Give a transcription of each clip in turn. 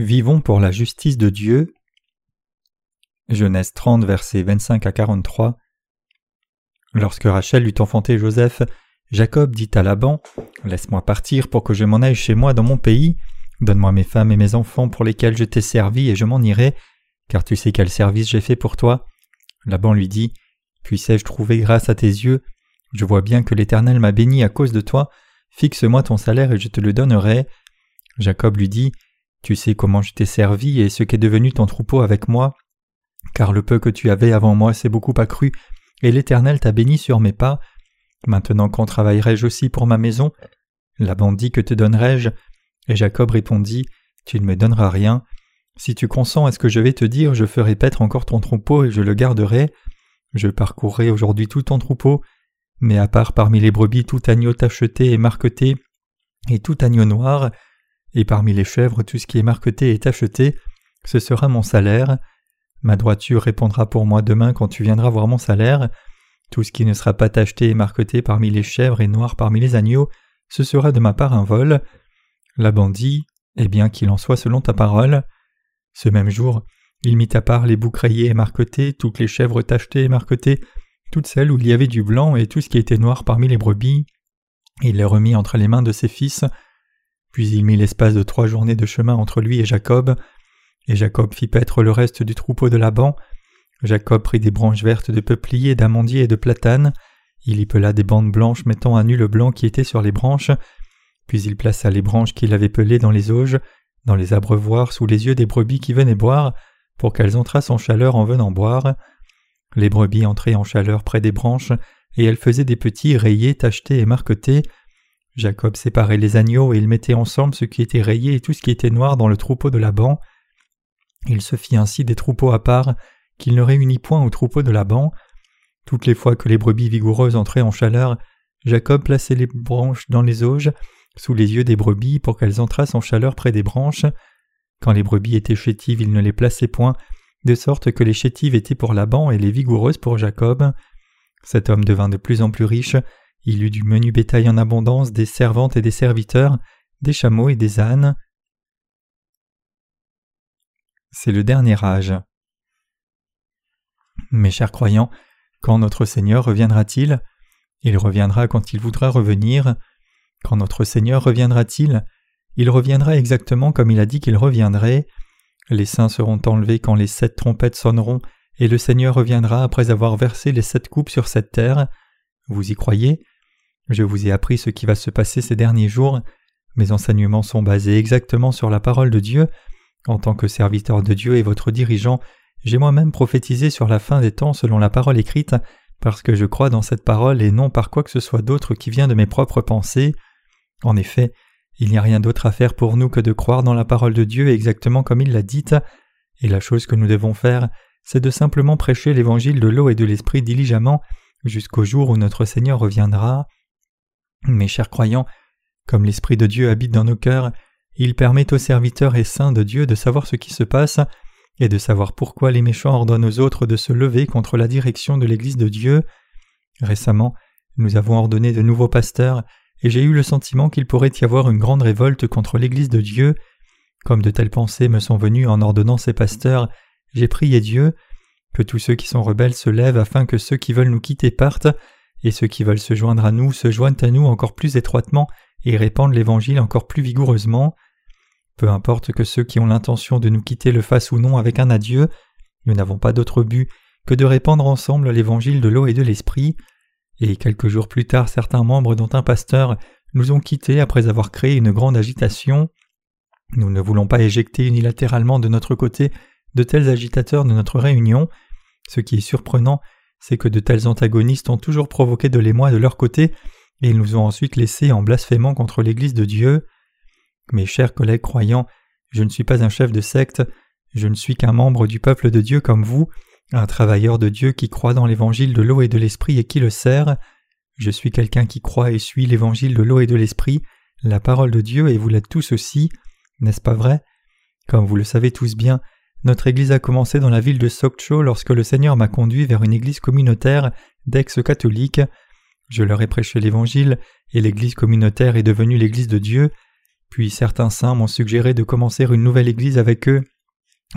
Vivons pour la justice de Dieu. Genèse 30, versets 25 à 43. Lorsque Rachel eut enfanté Joseph, Jacob dit à Laban Laisse-moi partir pour que je m'en aille chez moi dans mon pays. Donne-moi mes femmes et mes enfants pour lesquels je t'ai servi et je m'en irai, car tu sais quel service j'ai fait pour toi. Laban lui dit Puissais-je trouver grâce à tes yeux? Je vois bien que l'Éternel m'a béni à cause de toi. Fixe-moi ton salaire et je te le donnerai. Jacob lui dit tu sais comment je t'ai servi et ce qu'est devenu ton troupeau avec moi, car le peu que tu avais avant moi s'est beaucoup accru, et l'Éternel t'a béni sur mes pas. Maintenant quand travaillerai-je aussi pour ma maison? Laban dit Que te donnerai-je? Et Jacob répondit Tu ne me donneras rien. Si tu consens à ce que je vais te dire, je ferai paître encore ton troupeau et je le garderai. Je parcourrai aujourd'hui tout ton troupeau, mais à part parmi les brebis tout agneau tacheté et marqueté, et tout agneau noir, et parmi les chèvres tout ce qui est marqueté et tacheté, ce sera mon salaire. Ma droiture répondra pour moi demain quand tu viendras voir mon salaire. Tout ce qui ne sera pas tacheté et marqueté parmi les chèvres et noir parmi les agneaux, ce sera de ma part un vol. La dit Eh bien qu'il en soit selon ta parole. Ce même jour, il mit à part les boucs rayés et marquetés, toutes les chèvres tachetées et marquetées, toutes celles où il y avait du blanc et tout ce qui était noir parmi les brebis. Il les remit entre les mains de ses fils. Puis il mit l'espace de trois journées de chemin entre lui et Jacob, et Jacob fit paître le reste du troupeau de Laban. Jacob prit des branches vertes de peuplier, d'amandier et de platane, il y pela des bandes blanches mettant à nu le blanc qui était sur les branches, puis il plaça les branches qu'il avait pelées dans les auges, dans les abreuvoirs sous les yeux des brebis qui venaient boire, pour qu'elles entrassent en chaleur en venant boire. Les brebis entraient en chaleur près des branches, et elles faisaient des petits rayés, tachetés et marquetés, Jacob séparait les agneaux et il mettait ensemble ce qui était rayé et tout ce qui était noir dans le troupeau de Laban. Il se fit ainsi des troupeaux à part, qu'il ne réunit point au troupeau de Laban. Toutes les fois que les brebis vigoureuses entraient en chaleur, Jacob plaçait les branches dans les auges, sous les yeux des brebis, pour qu'elles entrassent en chaleur près des branches. Quand les brebis étaient chétives, il ne les plaçait point, de sorte que les chétives étaient pour Laban et les vigoureuses pour Jacob. Cet homme devint de plus en plus riche, il eut du menu bétail en abondance, des servantes et des serviteurs, des chameaux et des ânes. C'est le dernier âge. Mes chers croyants, quand notre Seigneur reviendra-t-il? Il reviendra quand il voudra revenir. Quand notre Seigneur reviendra-t-il? Il reviendra exactement comme il a dit qu'il reviendrait. Les saints seront enlevés quand les sept trompettes sonneront, et le Seigneur reviendra après avoir versé les sept coupes sur cette terre. Vous y croyez? Je vous ai appris ce qui va se passer ces derniers jours. Mes enseignements sont basés exactement sur la parole de Dieu. En tant que serviteur de Dieu et votre dirigeant, j'ai moi-même prophétisé sur la fin des temps selon la parole écrite, parce que je crois dans cette parole et non par quoi que ce soit d'autre qui vient de mes propres pensées. En effet, il n'y a rien d'autre à faire pour nous que de croire dans la parole de Dieu exactement comme il l'a dite, et la chose que nous devons faire, c'est de simplement prêcher l'évangile de l'eau et de l'esprit diligemment jusqu'au jour où notre Seigneur reviendra. Mes chers croyants, comme l'Esprit de Dieu habite dans nos cœurs, il permet aux serviteurs et saints de Dieu de savoir ce qui se passe et de savoir pourquoi les méchants ordonnent aux autres de se lever contre la direction de l'Église de Dieu. Récemment, nous avons ordonné de nouveaux pasteurs et j'ai eu le sentiment qu'il pourrait y avoir une grande révolte contre l'Église de Dieu. Comme de telles pensées me sont venues en ordonnant ces pasteurs, j'ai prié Dieu que tous ceux qui sont rebelles se lèvent afin que ceux qui veulent nous quitter partent et ceux qui veulent se joindre à nous se joignent à nous encore plus étroitement et répandent l'Évangile encore plus vigoureusement. Peu importe que ceux qui ont l'intention de nous quitter le fassent ou non avec un adieu, nous n'avons pas d'autre but que de répandre ensemble l'Évangile de l'eau et de l'Esprit, et quelques jours plus tard certains membres dont un pasteur nous ont quittés après avoir créé une grande agitation. Nous ne voulons pas éjecter unilatéralement de notre côté de tels agitateurs de notre réunion. Ce qui est surprenant, c'est que de tels antagonistes ont toujours provoqué de l'émoi de leur côté, et ils nous ont ensuite laissés en blasphémant contre l'Église de Dieu. Mes chers collègues croyants, je ne suis pas un chef de secte, je ne suis qu'un membre du peuple de Dieu comme vous, un travailleur de Dieu qui croit dans l'évangile de l'eau et de l'esprit et qui le sert. Je suis quelqu'un qui croit et suit l'évangile de l'eau et de l'esprit, la parole de Dieu, et vous l'êtes tous aussi, n'est-ce pas vrai? Comme vous le savez tous bien, notre église a commencé dans la ville de Sokcho lorsque le Seigneur m'a conduit vers une église communautaire d'ex-catholiques. Je leur ai prêché l'évangile et l'église communautaire est devenue l'église de Dieu. Puis certains saints m'ont suggéré de commencer une nouvelle église avec eux,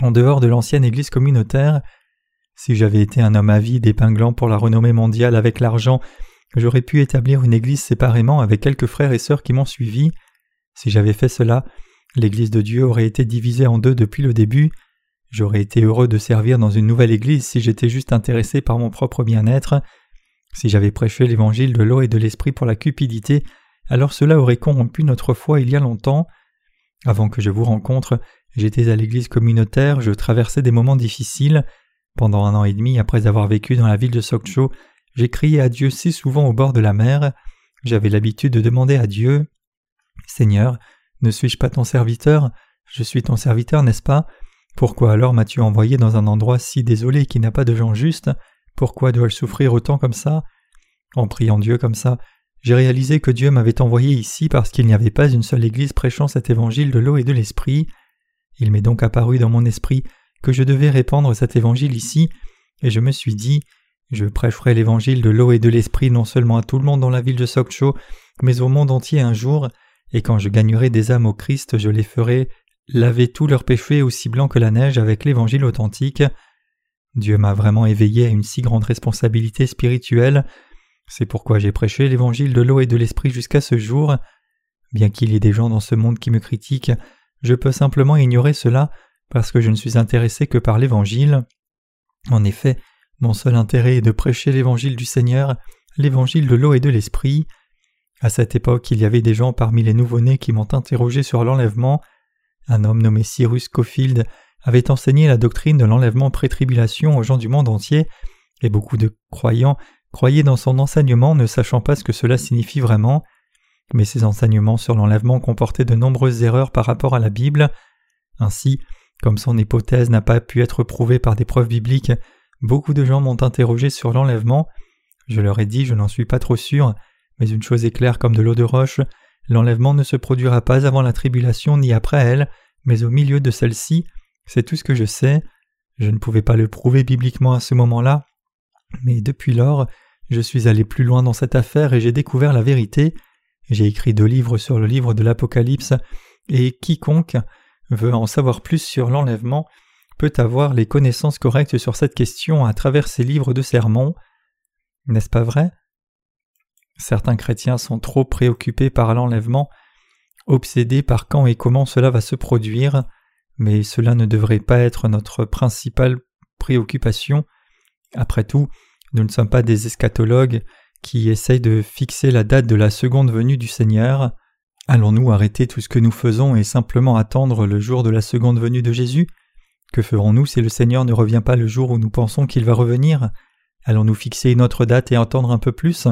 en dehors de l'ancienne église communautaire. Si j'avais été un homme avide épinglant pour la renommée mondiale avec l'argent, j'aurais pu établir une église séparément avec quelques frères et sœurs qui m'ont suivi. Si j'avais fait cela, l'église de Dieu aurait été divisée en deux depuis le début. J'aurais été heureux de servir dans une nouvelle église si j'étais juste intéressé par mon propre bien-être. Si j'avais prêché l'évangile de l'eau et de l'esprit pour la cupidité, alors cela aurait corrompu notre foi il y a longtemps. Avant que je vous rencontre, j'étais à l'église communautaire, je traversais des moments difficiles. Pendant un an et demi après avoir vécu dans la ville de Sokcho, j'ai crié à Dieu si souvent au bord de la mer. J'avais l'habitude de demander à Dieu Seigneur, ne suis-je pas ton serviteur? Je suis ton serviteur, n'est-ce pas? Pourquoi alors m'as-tu envoyé dans un endroit si désolé qui n'a pas de gens justes? Pourquoi dois-je souffrir autant comme ça? En priant Dieu comme ça, j'ai réalisé que Dieu m'avait envoyé ici parce qu'il n'y avait pas une seule église prêchant cet évangile de l'eau et de l'esprit. Il m'est donc apparu dans mon esprit que je devais répandre cet évangile ici, et je me suis dit je prêcherai l'évangile de l'eau et de l'esprit non seulement à tout le monde dans la ville de Sokcho, mais au monde entier un jour, et quand je gagnerai des âmes au Christ, je les ferai laver tous leurs péchés aussi blancs que la neige avec l'évangile authentique. Dieu m'a vraiment éveillé à une si grande responsabilité spirituelle. C'est pourquoi j'ai prêché l'évangile de l'eau et de l'esprit jusqu'à ce jour. Bien qu'il y ait des gens dans ce monde qui me critiquent, je peux simplement ignorer cela parce que je ne suis intéressé que par l'Évangile. En effet, mon seul intérêt est de prêcher l'Évangile du Seigneur, l'Évangile de l'eau et de l'Esprit. À cette époque, il y avait des gens parmi les nouveau-nés qui m'ont interrogé sur l'enlèvement. Un homme nommé Cyrus Cofield avait enseigné la doctrine de l'enlèvement pré-tribulation aux gens du monde entier, et beaucoup de croyants croyaient dans son enseignement ne sachant pas ce que cela signifie vraiment. Mais ses enseignements sur l'enlèvement comportaient de nombreuses erreurs par rapport à la Bible. Ainsi, comme son hypothèse n'a pas pu être prouvée par des preuves bibliques, beaucoup de gens m'ont interrogé sur l'enlèvement. Je leur ai dit je n'en suis pas trop sûr, mais une chose est claire comme de l'eau de roche, l'enlèvement ne se produira pas avant la tribulation ni après elle, mais au milieu de celle-ci, c'est tout ce que je sais. Je ne pouvais pas le prouver bibliquement à ce moment-là, mais depuis lors, je suis allé plus loin dans cette affaire et j'ai découvert la vérité. J'ai écrit deux livres sur le livre de l'Apocalypse, et quiconque veut en savoir plus sur l'enlèvement peut avoir les connaissances correctes sur cette question à travers ses livres de sermons. N'est-ce pas vrai? Certains chrétiens sont trop préoccupés par l'enlèvement, obsédés par quand et comment cela va se produire, mais cela ne devrait pas être notre principale préoccupation. Après tout, nous ne sommes pas des eschatologues qui essayent de fixer la date de la seconde venue du Seigneur. Allons-nous arrêter tout ce que nous faisons et simplement attendre le jour de la seconde venue de Jésus? Que ferons-nous si le Seigneur ne revient pas le jour où nous pensons qu'il va revenir? Allons-nous fixer une autre date et attendre un peu plus?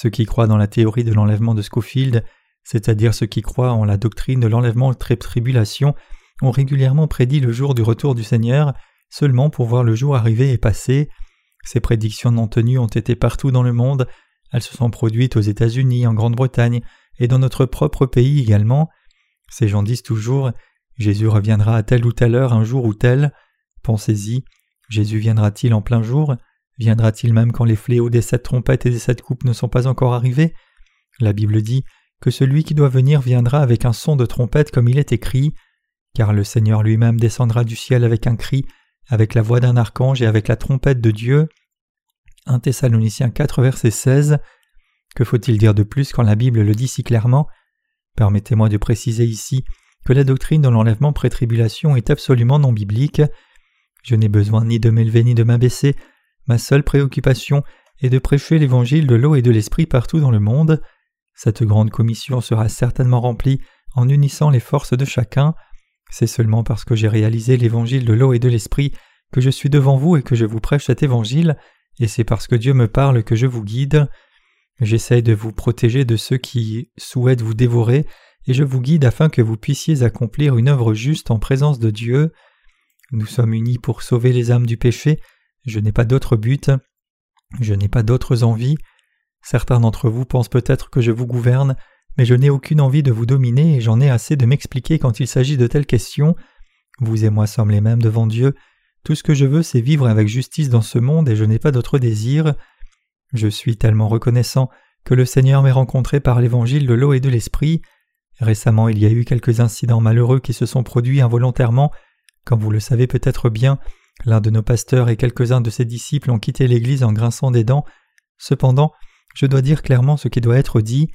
Ceux qui croient dans la théorie de l'enlèvement de Schofield, c'est-à-dire ceux qui croient en la doctrine de l'enlèvement tribulation, ont régulièrement prédit le jour du retour du Seigneur seulement pour voir le jour arriver et passer. Ces prédictions non tenues ont été partout dans le monde, elles se sont produites aux États-Unis, en Grande-Bretagne, et dans notre propre pays également. Ces gens disent toujours Jésus reviendra à telle ou telle heure, un jour ou tel. Pensez-y, Jésus viendra-t-il en plein jour Viendra-t-il même quand les fléaux des sept trompettes et des sept coupes ne sont pas encore arrivés? La Bible dit que celui qui doit venir viendra avec un son de trompette comme il est écrit, car le Seigneur lui-même descendra du ciel avec un cri, avec la voix d'un archange et avec la trompette de Dieu. 1 Thessaloniciens 4 verset 16 que faut-il dire de plus quand la Bible le dit si clairement? Permettez-moi de préciser ici que la doctrine de l'enlèvement pré-tribulation est absolument non biblique. Je n'ai besoin ni de m'élever ni de m'abaisser, ma seule préoccupation est de prêcher l'évangile de l'eau et de l'esprit partout dans le monde. Cette grande commission sera certainement remplie en unissant les forces de chacun. C'est seulement parce que j'ai réalisé l'évangile de l'eau et de l'esprit que je suis devant vous et que je vous prêche cet évangile, et c'est parce que Dieu me parle que je vous guide. J'essaie de vous protéger de ceux qui souhaitent vous dévorer, et je vous guide afin que vous puissiez accomplir une œuvre juste en présence de Dieu. Nous sommes unis pour sauver les âmes du péché, je n'ai pas d'autre but, je n'ai pas d'autres envies. Certains d'entre vous pensent peut-être que je vous gouverne, mais je n'ai aucune envie de vous dominer et j'en ai assez de m'expliquer quand il s'agit de telles questions. Vous et moi sommes les mêmes devant Dieu. Tout ce que je veux, c'est vivre avec justice dans ce monde et je n'ai pas d'autre désir. Je suis tellement reconnaissant que le Seigneur m'ait rencontré par l'évangile de l'eau et de l'esprit. Récemment, il y a eu quelques incidents malheureux qui se sont produits involontairement. Comme vous le savez peut-être bien, l'un de nos pasteurs et quelques-uns de ses disciples ont quitté l'Église en grinçant des dents. Cependant, je dois dire clairement ce qui doit être dit.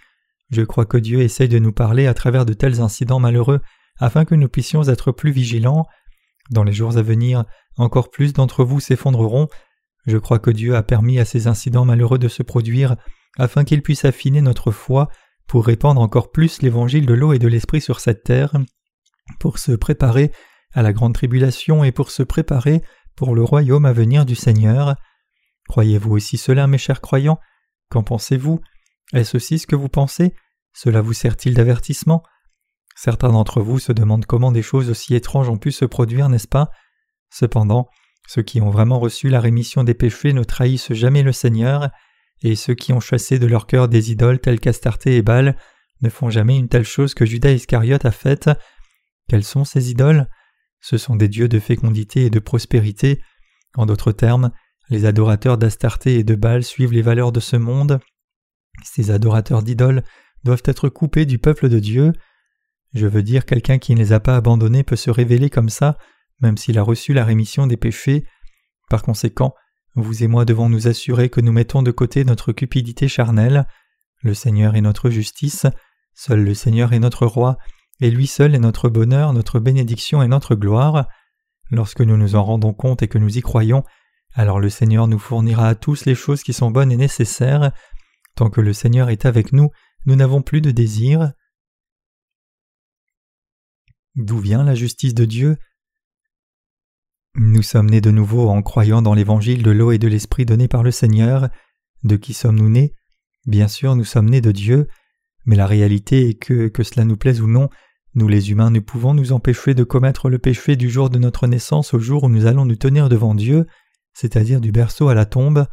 Je crois que Dieu essaye de nous parler à travers de tels incidents malheureux afin que nous puissions être plus vigilants. Dans les jours à venir, encore plus d'entre vous s'effondreront. Je crois que Dieu a permis à ces incidents malheureux de se produire afin qu'il puisse affiner notre foi pour répandre encore plus l'évangile de l'eau et de l'esprit sur cette terre, pour se préparer à la grande tribulation et pour se préparer pour le royaume à venir du Seigneur. Croyez-vous aussi cela, mes chers croyants? Qu'en pensez-vous? Est-ce aussi ce que vous pensez? Cela vous sert-il d'avertissement? Certains d'entre vous se demandent comment des choses aussi étranges ont pu se produire, n'est-ce pas? Cependant, ceux qui ont vraiment reçu la rémission des péchés ne trahissent jamais le Seigneur, et ceux qui ont chassé de leur cœur des idoles telles qu'Astarté et Baal ne font jamais une telle chose que Judas Iscariote a faite. Quels sont ces idoles? Ce sont des dieux de fécondité et de prospérité. En d'autres termes, les adorateurs d'Astarté et de Baal suivent les valeurs de ce monde. Ces adorateurs d'idoles doivent être coupés du peuple de Dieu. Je veux dire, quelqu'un qui ne les a pas abandonnés peut se révéler comme ça, même s'il a reçu la rémission des péchés. Par conséquent, vous et moi devons nous assurer que nous mettons de côté notre cupidité charnelle. Le Seigneur est notre justice, seul le Seigneur est notre roi, et lui seul est notre bonheur, notre bénédiction et notre gloire. Lorsque nous nous en rendons compte et que nous y croyons, alors le Seigneur nous fournira à tous les choses qui sont bonnes et nécessaires. Tant que le Seigneur est avec nous, nous n'avons plus de désir. D'où vient la justice de Dieu? Nous sommes nés de nouveau en croyant dans l'évangile de l'eau et de l'esprit donné par le Seigneur. De qui sommes-nous nés? Bien sûr, nous sommes nés de Dieu, mais la réalité est que, que cela nous plaise ou non, nous les humains ne pouvons nous empêcher de commettre le péché du jour de notre naissance au jour où nous allons nous tenir devant Dieu, c'est-à-dire du berceau à la tombe.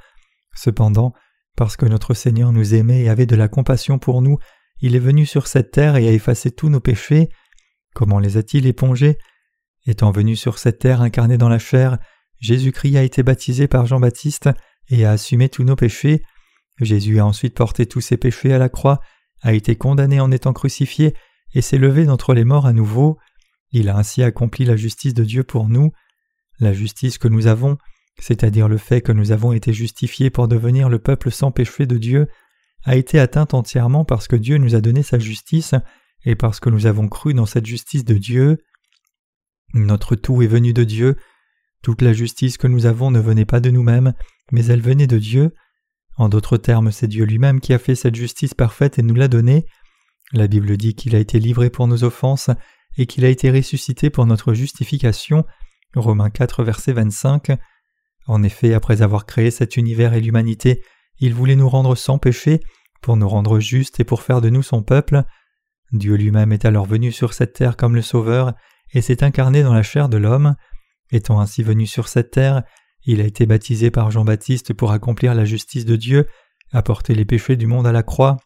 Cependant, parce que notre Seigneur nous aimait et avait de la compassion pour nous, il est venu sur cette terre et a effacé tous nos péchés. Comment les a-t-il épongés? Étant venu sur cette terre incarné dans la chair, Jésus-Christ a été baptisé par Jean-Baptiste et a assumé tous nos péchés. Jésus a ensuite porté tous ses péchés à la croix, a été condamné en étant crucifié et s'est levé d'entre les morts à nouveau. Il a ainsi accompli la justice de Dieu pour nous. La justice que nous avons, c'est-à-dire le fait que nous avons été justifiés pour devenir le peuple sans péché de Dieu, a été atteinte entièrement parce que Dieu nous a donné sa justice et parce que nous avons cru dans cette justice de Dieu. Notre tout est venu de Dieu. Toute la justice que nous avons ne venait pas de nous-mêmes, mais elle venait de Dieu. En d'autres termes, c'est Dieu lui-même qui a fait cette justice parfaite et nous l'a donnée. La Bible dit qu'il a été livré pour nos offenses et qu'il a été ressuscité pour notre justification. Romains 4, verset 25. En effet, après avoir créé cet univers et l'humanité, il voulait nous rendre sans péché, pour nous rendre justes et pour faire de nous son peuple. Dieu lui-même est alors venu sur cette terre comme le Sauveur, et s'est incarné dans la chair de l'homme. Étant ainsi venu sur cette terre, il a été baptisé par Jean-Baptiste pour accomplir la justice de Dieu, apporter les péchés du monde à la croix,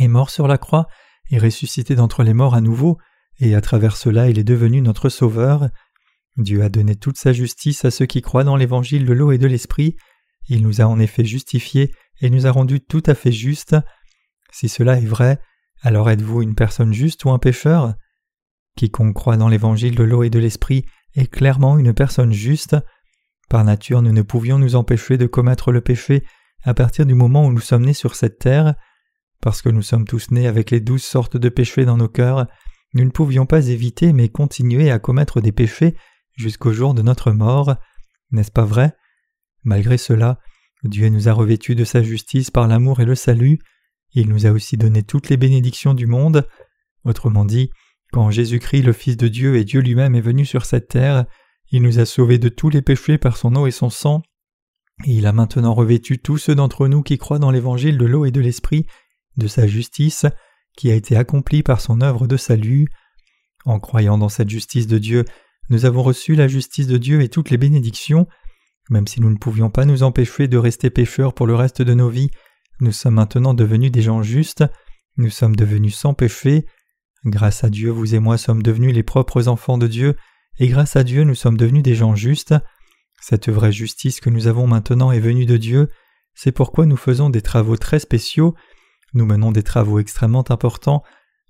est mort sur la croix, et ressuscité d'entre les morts à nouveau, et à travers cela il est devenu notre Sauveur. Dieu a donné toute sa justice à ceux qui croient dans l'évangile de l'eau et de l'esprit, il nous a en effet justifiés et nous a rendus tout à fait justes. Si cela est vrai, alors êtes-vous une personne juste ou un pécheur? Quiconque croit dans l'évangile de l'eau et de l'esprit est clairement une personne juste. Par nature, nous ne pouvions nous empêcher de commettre le péché à partir du moment où nous sommes nés sur cette terre. Parce que nous sommes tous nés avec les douze sortes de péchés dans nos cœurs, nous ne pouvions pas éviter mais continuer à commettre des péchés jusqu'au jour de notre mort. N'est-ce pas vrai? Malgré cela, Dieu nous a revêtus de sa justice par l'amour et le salut. Il nous a aussi donné toutes les bénédictions du monde. Autrement dit, quand Jésus-Christ, le Fils de Dieu et Dieu lui-même est venu sur cette terre, il nous a sauvés de tous les péchés par son eau et son sang, et il a maintenant revêtu tous ceux d'entre nous qui croient dans l'évangile de l'eau et de l'esprit, de sa justice, qui a été accomplie par son œuvre de salut. En croyant dans cette justice de Dieu, nous avons reçu la justice de Dieu et toutes les bénédictions. Même si nous ne pouvions pas nous empêcher de rester pécheurs pour le reste de nos vies, nous sommes maintenant devenus des gens justes, nous sommes devenus sans péché, Grâce à Dieu, vous et moi sommes devenus les propres enfants de Dieu, et grâce à Dieu, nous sommes devenus des gens justes. Cette vraie justice que nous avons maintenant est venue de Dieu, c'est pourquoi nous faisons des travaux très spéciaux, nous menons des travaux extrêmement importants,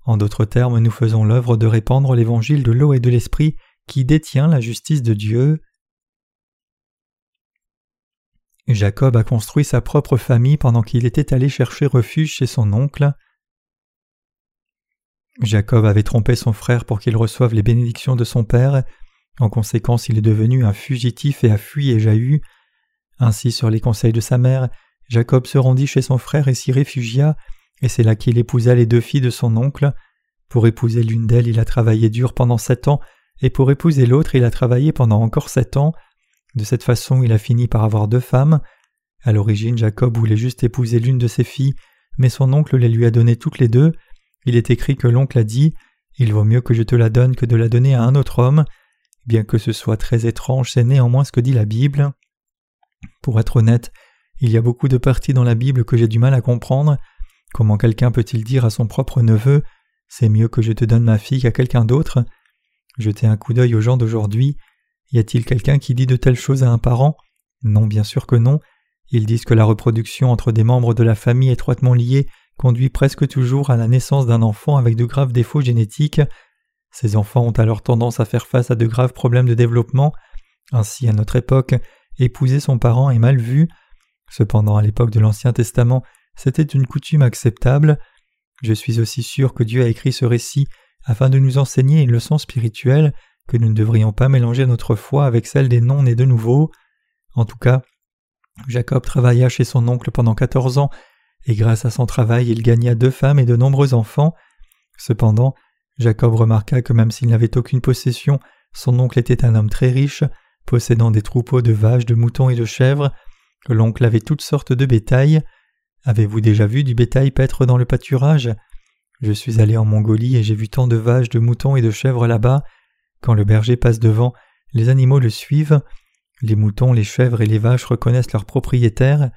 En d'autres termes, nous faisons l'œuvre de répandre l'évangile de l'eau et de l'esprit qui détient la justice de Dieu. Jacob a construit sa propre famille pendant qu'il était allé chercher refuge chez son oncle. Jacob avait trompé son frère pour qu'il reçoive les bénédictions de son père. En conséquence, il est devenu un fugitif et a fui Ésaü. Ainsi, sur les conseils de sa mère, Jacob se rendit chez son frère et s'y réfugia, et c'est là qu'il épousa les deux filles de son oncle. Pour épouser l'une d'elles, il a travaillé dur pendant sept ans, et pour épouser l'autre, il a travaillé pendant encore sept ans. De cette façon, il a fini par avoir deux femmes. À l'origine, Jacob voulait juste épouser l'une de ses filles, mais son oncle les lui a données toutes les deux. Il est écrit que l'oncle a dit Il vaut mieux que je te la donne que de la donner à un autre homme. Bien que ce soit très étrange, c'est néanmoins ce que dit la Bible. Pour être honnête, il y a beaucoup de parties dans la Bible que j'ai du mal à comprendre. Comment quelqu'un peut-il dire à son propre neveu C'est mieux que je te donne ma fille qu'à quelqu'un d'autre? Jetez un coup d'œil aux gens d'aujourd'hui. Y a-t-il quelqu'un qui dit de telles choses à un parent? Non, bien sûr que non. Ils disent que la reproduction entre des membres de la famille étroitement liés conduit presque toujours à la naissance d'un enfant avec de graves défauts génétiques. Ces enfants ont alors tendance à faire face à de graves problèmes de développement. Ainsi, à notre époque, épouser son parent est mal vu. Cependant, à l'époque de l'Ancien Testament, c'était une coutume acceptable. Je suis aussi sûr que Dieu a écrit ce récit afin de nous enseigner une leçon spirituelle que nous ne devrions pas mélanger notre foi avec celle des non-nés de nouveau. En tout cas, Jacob travailla chez son oncle pendant quatorze ans et grâce à son travail il gagna deux femmes et de nombreux enfants. Cependant, Jacob remarqua que même s'il n'avait aucune possession, son oncle était un homme très riche, possédant des troupeaux de vaches, de moutons et de chèvres, que l'oncle avait toutes sortes de bétail. Avez-vous déjà vu du bétail paître dans le pâturage? Je suis allé en Mongolie et j'ai vu tant de vaches, de moutons et de chèvres là-bas. Quand le berger passe devant, les animaux le suivent. Les moutons, les chèvres et les vaches reconnaissent leurs propriétaires.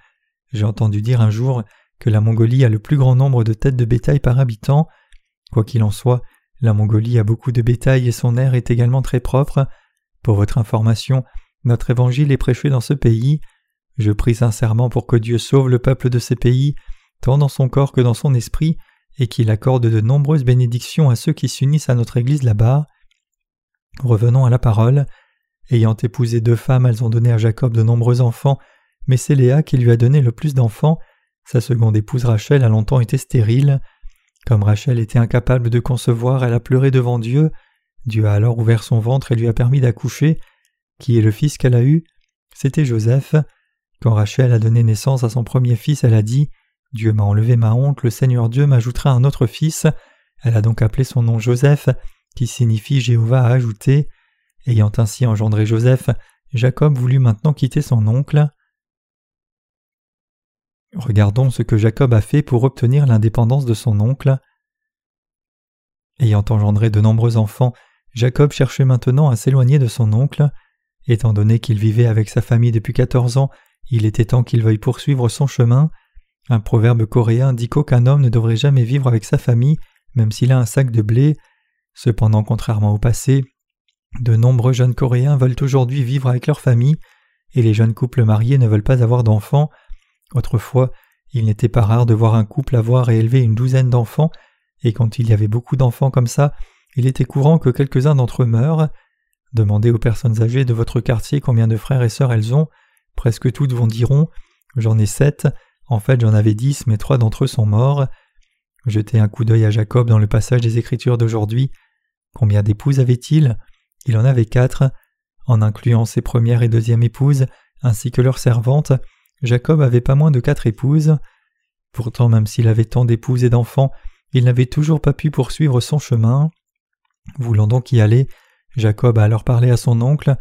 J'ai entendu dire un jour que la Mongolie a le plus grand nombre de têtes de bétail par habitant. Quoi qu'il en soit, la Mongolie a beaucoup de bétail et son air est également très propre. Pour votre information, notre évangile est prêché dans ce pays. Je prie sincèrement pour que Dieu sauve le peuple de ces pays, tant dans son corps que dans son esprit, et qu'il accorde de nombreuses bénédictions à ceux qui s'unissent à notre Église là-bas. Revenons à la parole. Ayant épousé deux femmes, elles ont donné à Jacob de nombreux enfants, mais c'est Léa qui lui a donné le plus d'enfants, sa seconde épouse Rachel a longtemps été stérile. Comme Rachel était incapable de concevoir, elle a pleuré devant Dieu. Dieu a alors ouvert son ventre et lui a permis d'accoucher. Qui est le fils qu'elle a eu? C'était Joseph. Quand Rachel a donné naissance à son premier fils, elle a dit Dieu m'a enlevé ma honte, le Seigneur Dieu m'ajoutera un autre fils. Elle a donc appelé son nom Joseph, qui signifie Jéhovah a ajouté. Ayant ainsi engendré Joseph, Jacob voulut maintenant quitter son oncle. Regardons ce que Jacob a fait pour obtenir l'indépendance de son oncle. Ayant engendré de nombreux enfants, Jacob cherchait maintenant à s'éloigner de son oncle. Étant donné qu'il vivait avec sa famille depuis quatorze ans, il était temps qu'il veuille poursuivre son chemin. Un proverbe coréen dit qu'aucun homme ne devrait jamais vivre avec sa famille, même s'il a un sac de blé. Cependant, contrairement au passé, de nombreux jeunes Coréens veulent aujourd'hui vivre avec leur famille, et les jeunes couples mariés ne veulent pas avoir d'enfants. Autrefois, il n'était pas rare de voir un couple avoir et élever une douzaine d'enfants, et quand il y avait beaucoup d'enfants comme ça, il était courant que quelques-uns d'entre eux meurent. Demandez aux personnes âgées de votre quartier combien de frères et sœurs elles ont. Presque toutes vont diront J'en ai sept. En fait, j'en avais dix, mais trois d'entre eux sont morts. Jetez un coup d'œil à Jacob dans le passage des Écritures d'aujourd'hui. Combien d'épouses avait-il? Il en avait quatre. En incluant ses premières et deuxièmes épouses, ainsi que leurs servantes, Jacob avait pas moins de quatre épouses. Pourtant, même s'il avait tant d'épouses et d'enfants, il n'avait toujours pas pu poursuivre son chemin. Voulant donc y aller, Jacob a alors parlé à son oncle.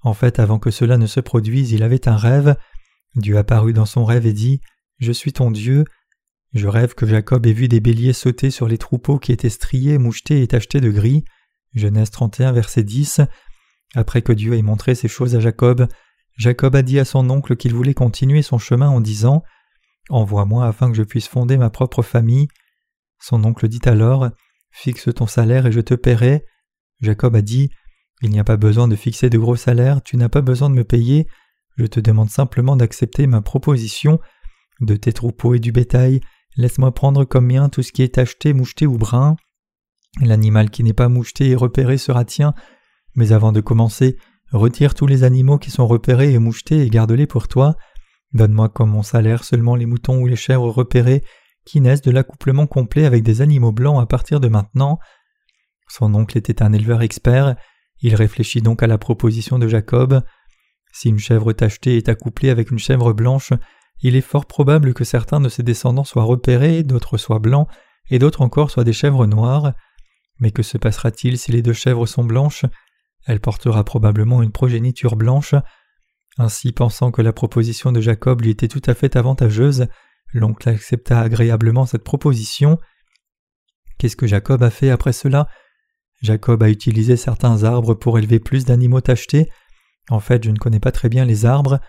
En fait, avant que cela ne se produise, il avait un rêve. Dieu apparut dans son rêve et dit Je suis ton Dieu. Je rêve que Jacob ait vu des béliers sauter sur les troupeaux qui étaient striés, mouchetés et tachetés de gris. Genèse 31, verset 10. Après que Dieu ait montré ces choses à Jacob, Jacob a dit à son oncle qu'il voulait continuer son chemin en disant Envoie-moi afin que je puisse fonder ma propre famille. Son oncle dit alors Fixe ton salaire et je te paierai. Jacob a dit Il n'y a pas besoin de fixer de gros salaires, tu n'as pas besoin de me payer, je te demande simplement d'accepter ma proposition. De tes troupeaux et du bétail, laisse-moi prendre comme mien tout ce qui est acheté, moucheté ou brun. L'animal qui n'est pas moucheté et repéré sera tien, mais avant de commencer, retire tous les animaux qui sont repérés et mouchetés et garde-les pour toi. Donne-moi comme mon salaire seulement les moutons ou les chèvres repérés qui naissent de l'accouplement complet avec des animaux blancs à partir de maintenant. Son oncle était un éleveur expert, il réfléchit donc à la proposition de Jacob. Si une chèvre tachetée est accouplée avec une chèvre blanche, il est fort probable que certains de ses descendants soient repérés, d'autres soient blancs, et d'autres encore soient des chèvres noires. Mais que se passera-t-il si les deux chèvres sont blanches? Elle portera probablement une progéniture blanche. Ainsi, pensant que la proposition de Jacob lui était tout à fait avantageuse, l'oncle accepta agréablement cette proposition. Qu'est-ce que Jacob a fait après cela? Jacob a utilisé certains arbres pour élever plus d'animaux tachetés. En fait, je ne connais pas très bien les arbres.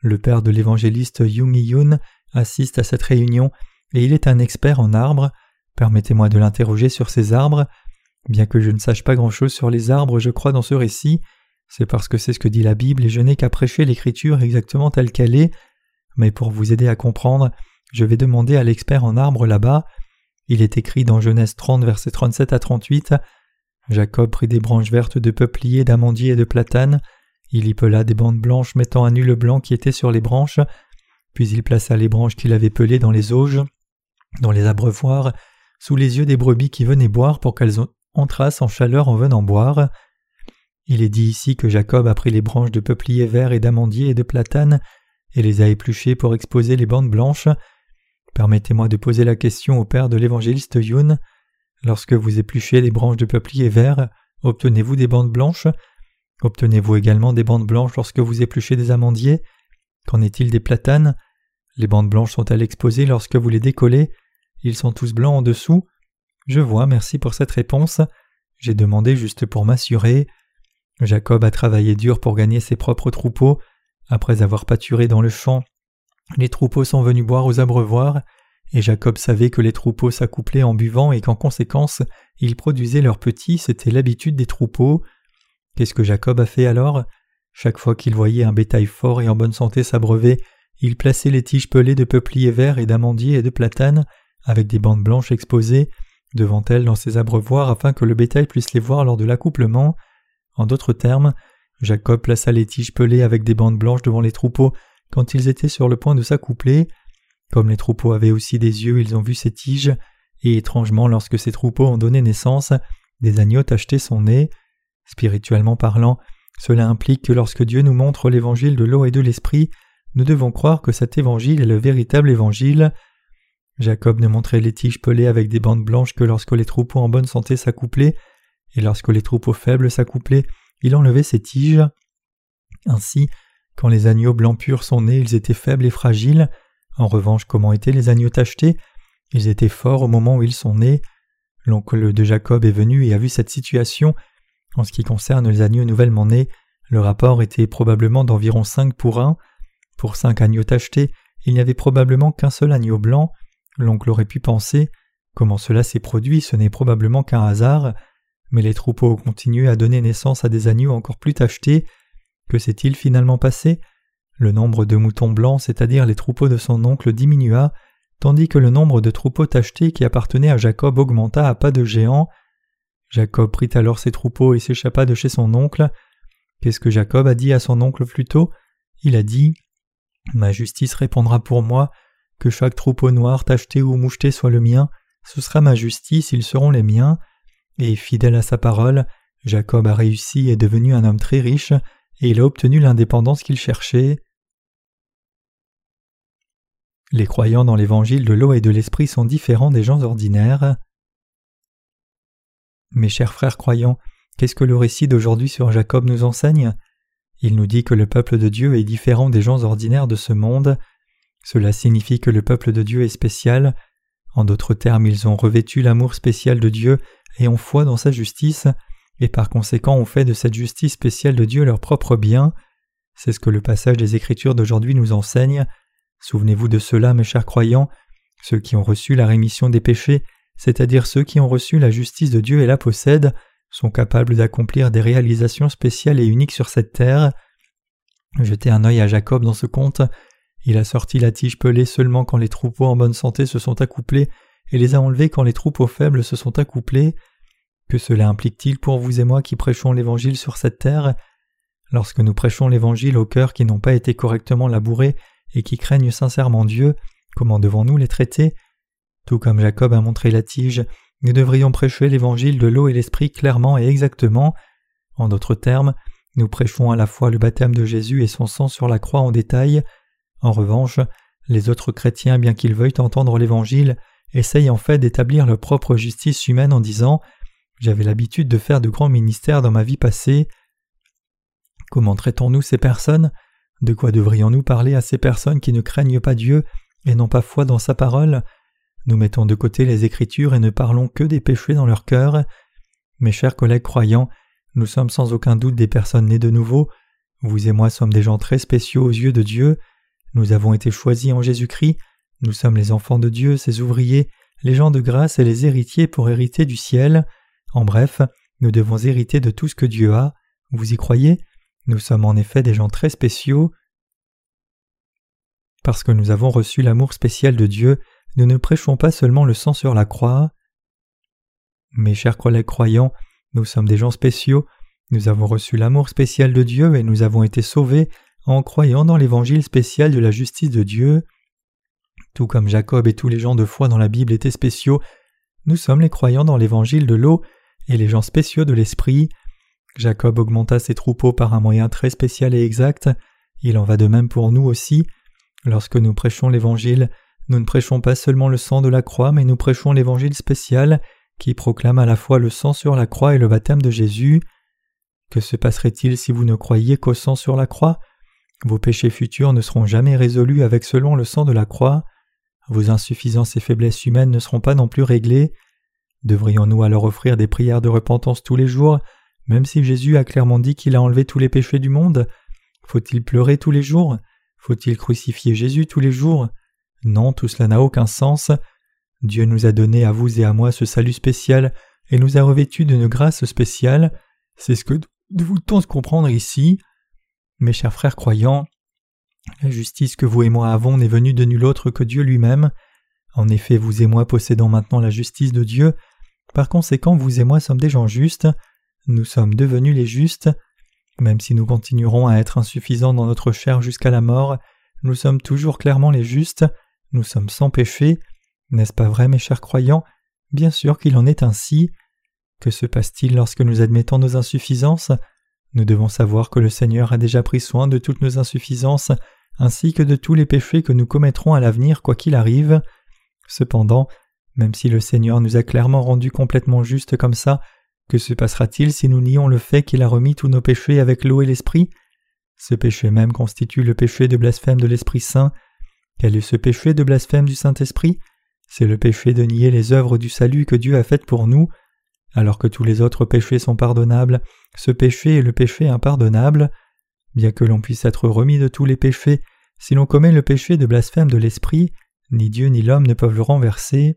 Le père de l'évangéliste Yung Yun assiste à cette réunion et il est un expert en arbres. Permettez-moi de l'interroger sur ces arbres. Bien que je ne sache pas grand-chose sur les arbres, je crois dans ce récit. C'est parce que c'est ce que dit la Bible et je n'ai qu'à prêcher l'Écriture exactement telle qu'elle est. Mais pour vous aider à comprendre, je vais demander à l'expert en arbres là-bas. Il est écrit dans Genèse 30, versets 37 à 38. Jacob prit des branches vertes de peuplier, d'amandier et de platane. Il y pela des bandes blanches mettant à nu le blanc qui était sur les branches. Puis il plaça les branches qu'il avait pelées dans les auges, dans les abreuvoirs, sous les yeux des brebis qui venaient boire pour qu'elles entrassent en chaleur en venant boire. Il est dit ici que Jacob a pris les branches de peuplier vert et d'amandier et de platane et les a épluchées pour exposer les bandes blanches. Permettez-moi de poser la question au père de l'évangéliste Yun. Lorsque vous épluchez des branches de peuplier vert, obtenez-vous des bandes blanches? Obtenez-vous également des bandes blanches lorsque vous épluchez des amandiers? Qu'en est-il des platanes? Les bandes blanches sont-elles exposées lorsque vous les décollez Ils sont tous blancs en dessous Je vois, merci pour cette réponse. J'ai demandé juste pour m'assurer. Jacob a travaillé dur pour gagner ses propres troupeaux. Après avoir pâturé dans le champ, les troupeaux sont venus boire aux abreuvoirs et Jacob savait que les troupeaux s'accouplaient en buvant et qu'en conséquence ils produisaient leurs petits, c'était l'habitude des troupeaux. Qu'est-ce que Jacob a fait alors? Chaque fois qu'il voyait un bétail fort et en bonne santé s'abreuver, il plaçait les tiges pelées de peupliers verts et d'amandiers et de platanes, avec des bandes blanches exposées, devant elles dans ses abreuvoirs afin que le bétail puisse les voir lors de l'accouplement. En d'autres termes, Jacob plaça les tiges pelées avec des bandes blanches devant les troupeaux quand ils étaient sur le point de s'accoupler. Comme les troupeaux avaient aussi des yeux, ils ont vu ces tiges, et étrangement, lorsque ces troupeaux ont donné naissance, des agneaux tachetaient son nez. Spirituellement parlant, cela implique que lorsque Dieu nous montre l'évangile de l'eau et de l'esprit, nous devons croire que cet évangile est le véritable évangile. Jacob ne montrait les tiges pelées avec des bandes blanches que lorsque les troupeaux en bonne santé s'accouplaient, et lorsque les troupeaux faibles s'accouplaient, il enlevait ces tiges. Ainsi, quand les agneaux blancs purs sont nés, ils étaient faibles et fragiles, en revanche, comment étaient les agneaux tachetés? Ils étaient forts au moment où ils sont nés. L'oncle de Jacob est venu et a vu cette situation. En ce qui concerne les agneaux nouvellement nés, le rapport était probablement d'environ cinq pour un. Pour cinq agneaux tachetés, il n'y avait probablement qu'un seul agneau blanc. L'oncle aurait pu penser comment cela s'est produit, ce n'est probablement qu'un hasard. Mais les troupeaux ont continué à donner naissance à des agneaux encore plus tachetés. Que s'est-il finalement passé? Le nombre de moutons blancs, c'est-à-dire les troupeaux de son oncle, diminua, tandis que le nombre de troupeaux tachetés qui appartenaient à Jacob augmenta à pas de géant. Jacob prit alors ses troupeaux et s'échappa de chez son oncle. Qu'est-ce que Jacob a dit à son oncle plus tôt? Il a dit Ma justice répondra pour moi, que chaque troupeau noir, tacheté ou moucheté soit le mien, ce sera ma justice, ils seront les miens. Et fidèle à sa parole, Jacob a réussi et est devenu un homme très riche, et il a obtenu l'indépendance qu'il cherchait. Les croyants dans l'évangile de l'eau et de l'esprit sont différents des gens ordinaires. Mes chers frères croyants, qu'est-ce que le récit d'aujourd'hui sur Jacob nous enseigne? Il nous dit que le peuple de Dieu est différent des gens ordinaires de ce monde. Cela signifie que le peuple de Dieu est spécial. En d'autres termes, ils ont revêtu l'amour spécial de Dieu et ont foi dans sa justice et par conséquent ont fait de cette justice spéciale de Dieu leur propre bien. C'est ce que le passage des Écritures d'aujourd'hui nous enseigne. Souvenez-vous de cela, mes chers croyants, ceux qui ont reçu la rémission des péchés, c'est-à-dire ceux qui ont reçu la justice de Dieu et la possèdent, sont capables d'accomplir des réalisations spéciales et uniques sur cette terre. Jetez un œil à Jacob dans ce conte. Il a sorti la tige pelée seulement quand les troupeaux en bonne santé se sont accouplés et les a enlevés quand les troupeaux faibles se sont accouplés. Que cela implique-t-il pour vous et moi qui prêchons l'Évangile sur cette terre? Lorsque nous prêchons l'Évangile aux cœurs qui n'ont pas été correctement labourés et qui craignent sincèrement Dieu, comment devons-nous les traiter? Tout comme Jacob a montré la tige, nous devrions prêcher l'Évangile de l'eau et l'Esprit clairement et exactement. En d'autres termes, nous prêchons à la fois le baptême de Jésus et son sang sur la croix en détail. En revanche, les autres chrétiens, bien qu'ils veuillent entendre l'Évangile, essayent en fait d'établir leur propre justice humaine en disant J'avais l'habitude de faire de grands ministères dans ma vie passée. Comment traitons-nous ces personnes? De quoi devrions-nous parler à ces personnes qui ne craignent pas Dieu et n'ont pas foi dans sa parole? Nous mettons de côté les Écritures et ne parlons que des péchés dans leur cœur. Mes chers collègues croyants, nous sommes sans aucun doute des personnes nées de nouveau. Vous et moi sommes des gens très spéciaux aux yeux de Dieu. Nous avons été choisis en Jésus-Christ. Nous sommes les enfants de Dieu, ses ouvriers, les gens de grâce et les héritiers pour hériter du ciel. En bref, nous devons hériter de tout ce que Dieu a. Vous y croyez? Nous sommes en effet des gens très spéciaux. Parce que nous avons reçu l'amour spécial de Dieu, nous ne prêchons pas seulement le sang sur la croix. Mes chers collègues croyants, nous sommes des gens spéciaux, nous avons reçu l'amour spécial de Dieu et nous avons été sauvés en croyant dans l'évangile spécial de la justice de Dieu. Tout comme Jacob et tous les gens de foi dans la Bible étaient spéciaux, nous sommes les croyants dans l'évangile de l'eau et les gens spéciaux de l'esprit. Jacob augmenta ses troupeaux par un moyen très spécial et exact. Il en va de même pour nous aussi. Lorsque nous prêchons l'évangile, nous ne prêchons pas seulement le sang de la croix, mais nous prêchons l'évangile spécial qui proclame à la fois le sang sur la croix et le baptême de Jésus. Que se passerait-il si vous ne croyiez qu'au sang sur la croix? Vos péchés futurs ne seront jamais résolus avec seulement le sang de la croix. Vos insuffisances et faiblesses humaines ne seront pas non plus réglées. Devrions-nous alors offrir des prières de repentance tous les jours, même si Jésus a clairement dit qu'il a enlevé tous les péchés du monde? Faut-il pleurer tous les jours? Faut-il crucifier Jésus tous les jours? Non, tout cela n'a aucun sens. Dieu nous a donné à vous et à moi ce salut spécial et nous a revêtus d'une grâce spéciale. C'est ce que nous voulons comprendre ici. Mes chers frères croyants, la justice que vous et moi avons n'est venue de nul autre que Dieu lui-même. En effet, vous et moi possédons maintenant la justice de Dieu. Par conséquent, vous et moi sommes des gens justes. Nous sommes devenus les justes. Même si nous continuerons à être insuffisants dans notre chair jusqu'à la mort, nous sommes toujours clairement les justes. Nous sommes sans péché. N'est-ce pas vrai, mes chers croyants? Bien sûr qu'il en est ainsi. Que se passe-t-il lorsque nous admettons nos insuffisances? Nous devons savoir que le Seigneur a déjà pris soin de toutes nos insuffisances, ainsi que de tous les péchés que nous commettrons à l'avenir quoi qu'il arrive. Cependant, même si le Seigneur nous a clairement rendus complètement justes comme ça, que se passera-t-il si nous nions le fait qu'il a remis tous nos péchés avec l'eau et l'esprit? Ce péché même constitue le péché de blasphème de l'Esprit Saint. Quel est ce péché de blasphème du Saint-Esprit? C'est le péché de nier les œuvres du salut que Dieu a faites pour nous. Alors que tous les autres péchés sont pardonnables, ce péché est le péché impardonnable. Bien que l'on puisse être remis de tous les péchés, si l'on commet le péché de blasphème de l'esprit, ni Dieu ni l'homme ne peuvent le renverser.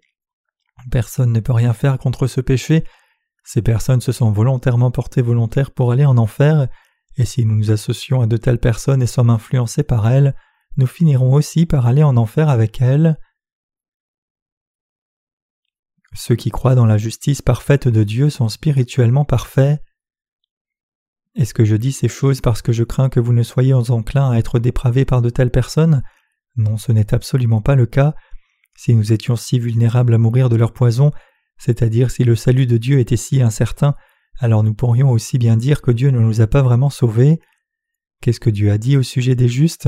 Personne ne peut rien faire contre ce péché. Ces personnes se sont volontairement portées volontaires pour aller en enfer, et si nous nous associons à de telles personnes et sommes influencés par elles, nous finirons aussi par aller en enfer avec elles. Ceux qui croient dans la justice parfaite de Dieu sont spirituellement parfaits. Est-ce que je dis ces choses parce que je crains que vous ne soyez enclins à être dépravés par de telles personnes? Non, ce n'est absolument pas le cas. Si nous étions si vulnérables à mourir de leur poison, c'est-à-dire si le salut de Dieu était si incertain, alors nous pourrions aussi bien dire que Dieu ne nous a pas vraiment sauvés. Qu'est-ce que Dieu a dit au sujet des justes?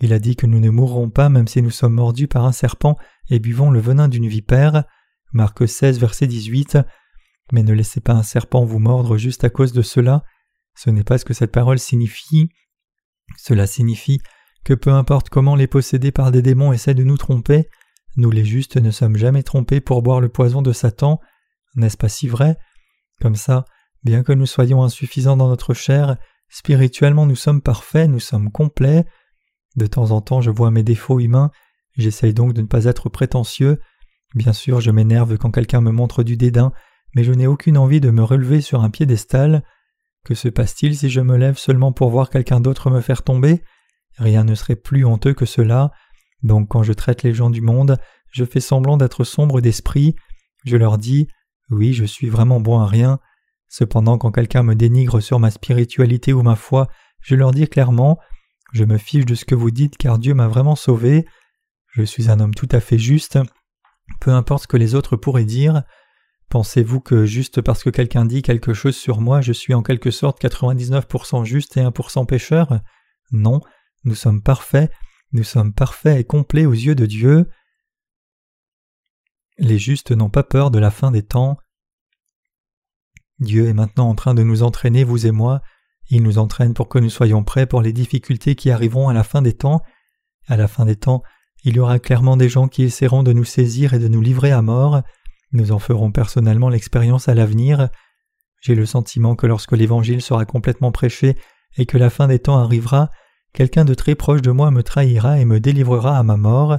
Il a dit que nous ne mourrons pas même si nous sommes mordus par un serpent et buvons le venin d'une vipère. Marc 16, verset 18. Mais ne laissez pas un serpent vous mordre juste à cause de cela. Ce n'est pas ce que cette parole signifie. Cela signifie que peu importe comment les possédés par des démons essaient de nous tromper, nous les justes ne sommes jamais trompés pour boire le poison de Satan. N'est-ce pas si vrai? Comme ça, bien que nous soyons insuffisants dans notre chair, spirituellement nous sommes parfaits, nous sommes complets. De temps en temps je vois mes défauts humains, j'essaye donc de ne pas être prétentieux, Bien sûr, je m'énerve quand quelqu'un me montre du dédain, mais je n'ai aucune envie de me relever sur un piédestal. Que se passe-t-il si je me lève seulement pour voir quelqu'un d'autre me faire tomber? Rien ne serait plus honteux que cela. Donc quand je traite les gens du monde, je fais semblant d'être sombre d'esprit. Je leur dis Oui, je suis vraiment bon à rien. Cependant, quand quelqu'un me dénigre sur ma spiritualité ou ma foi, je leur dis clairement Je me fiche de ce que vous dites car Dieu m'a vraiment sauvé. Je suis un homme tout à fait juste. Peu importe ce que les autres pourraient dire. Pensez-vous que juste parce que quelqu'un dit quelque chose sur moi, je suis en quelque sorte 99% juste et 1% pécheur? Non, nous sommes parfaits, nous sommes parfaits et complets aux yeux de Dieu. Les justes n'ont pas peur de la fin des temps. Dieu est maintenant en train de nous entraîner, vous et moi. Il nous entraîne pour que nous soyons prêts pour les difficultés qui arriveront à la fin des temps. À la fin des temps, il y aura clairement des gens qui essaieront de nous saisir et de nous livrer à mort. Nous en ferons personnellement l'expérience à l'avenir. J'ai le sentiment que lorsque l'Évangile sera complètement prêché et que la fin des temps arrivera, quelqu'un de très proche de moi me trahira et me délivrera à ma mort.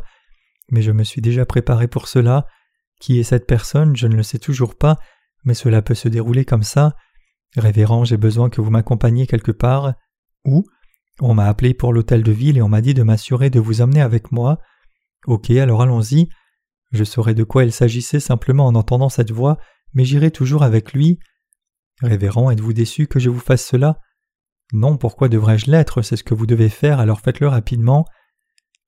Mais je me suis déjà préparé pour cela. Qui est cette personne? Je ne le sais toujours pas, mais cela peut se dérouler comme ça. Révérend, j'ai besoin que vous m'accompagniez quelque part. Où? On m'a appelé pour l'hôtel de ville et on m'a dit de m'assurer de vous emmener avec moi. Ok, alors allons-y. Je saurai de quoi il s'agissait simplement en entendant cette voix, mais j'irai toujours avec lui. Révérend, êtes-vous déçu que je vous fasse cela? Non, pourquoi devrais-je l'être? C'est ce que vous devez faire, alors faites-le rapidement.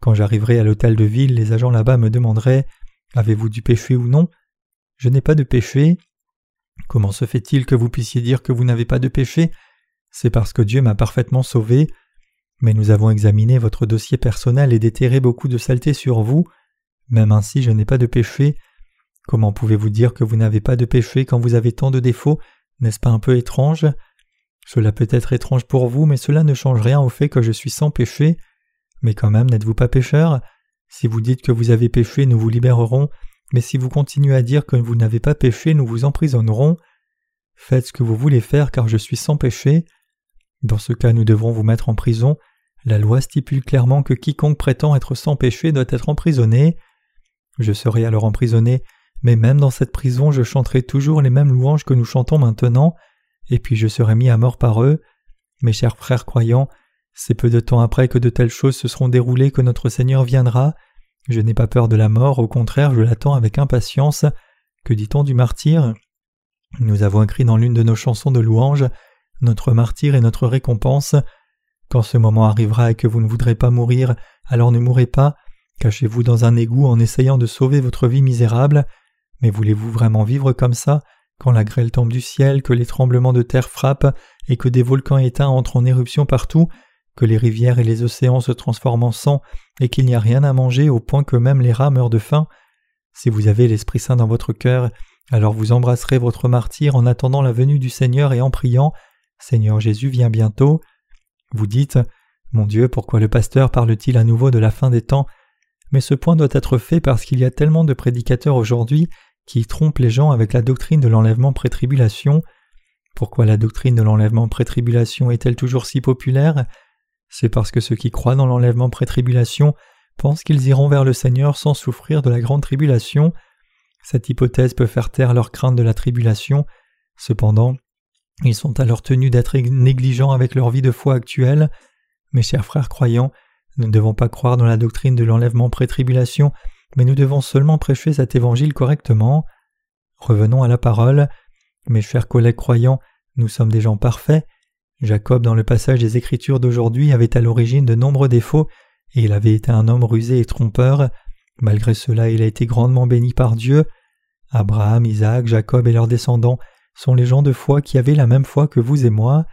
Quand j'arriverai à l'hôtel de ville, les agents là-bas me demanderaient Avez-vous du péché ou non? Je n'ai pas de péché. Comment se fait-il que vous puissiez dire que vous n'avez pas de péché? C'est parce que Dieu m'a parfaitement sauvé. Mais nous avons examiné votre dossier personnel et déterré beaucoup de saleté sur vous. Même ainsi, je n'ai pas de péché. Comment pouvez-vous dire que vous n'avez pas de péché quand vous avez tant de défauts? N'est-ce pas un peu étrange? Cela peut être étrange pour vous, mais cela ne change rien au fait que je suis sans péché. Mais quand même, n'êtes-vous pas pécheur? Si vous dites que vous avez péché, nous vous libérerons, mais si vous continuez à dire que vous n'avez pas péché, nous vous emprisonnerons. Faites ce que vous voulez faire, car je suis sans péché. Dans ce cas, nous devrons vous mettre en prison. La loi stipule clairement que quiconque prétend être sans péché doit être emprisonné. Je serai alors emprisonné, mais même dans cette prison je chanterai toujours les mêmes louanges que nous chantons maintenant, et puis je serai mis à mort par eux. Mes chers frères croyants, c'est peu de temps après que de telles choses se seront déroulées que notre Seigneur viendra. Je n'ai pas peur de la mort, au contraire je l'attends avec impatience. Que dit-on du martyr? Nous avons écrit dans l'une de nos chansons de louanges Notre martyr est notre récompense. Quand ce moment arrivera et que vous ne voudrez pas mourir, alors ne mourrez pas, Cachez-vous dans un égout en essayant de sauver votre vie misérable, mais voulez-vous vraiment vivre comme ça, quand la grêle tombe du ciel, que les tremblements de terre frappent et que des volcans éteints entrent en éruption partout, que les rivières et les océans se transforment en sang et qu'il n'y a rien à manger au point que même les rats meurent de faim? Si vous avez l'Esprit Saint dans votre cœur, alors vous embrasserez votre martyr en attendant la venue du Seigneur et en priant. Seigneur Jésus, viens bientôt. Vous dites Mon Dieu, pourquoi le pasteur parle-t-il à nouveau de la fin des temps? Mais ce point doit être fait parce qu'il y a tellement de prédicateurs aujourd'hui qui trompent les gens avec la doctrine de l'enlèvement pré-tribulation. Pourquoi la doctrine de l'enlèvement pré-tribulation est-elle toujours si populaire? C'est parce que ceux qui croient dans l'enlèvement pré-tribulation pensent qu'ils iront vers le Seigneur sans souffrir de la grande tribulation. Cette hypothèse peut faire taire leur crainte de la tribulation. Cependant, ils sont alors tenus d'être négligents avec leur vie de foi actuelle. Mes chers frères croyants, nous ne devons pas croire dans la doctrine de l'enlèvement pré-tribulation, mais nous devons seulement prêcher cet évangile correctement. Revenons à la parole. Mes chers collègues croyants, nous sommes des gens parfaits. Jacob, dans le passage des Écritures d'aujourd'hui, avait à l'origine de nombreux défauts, et il avait été un homme rusé et trompeur. Malgré cela, il a été grandement béni par Dieu. Abraham, Isaac, Jacob et leurs descendants sont les gens de foi qui avaient la même foi que vous et moi.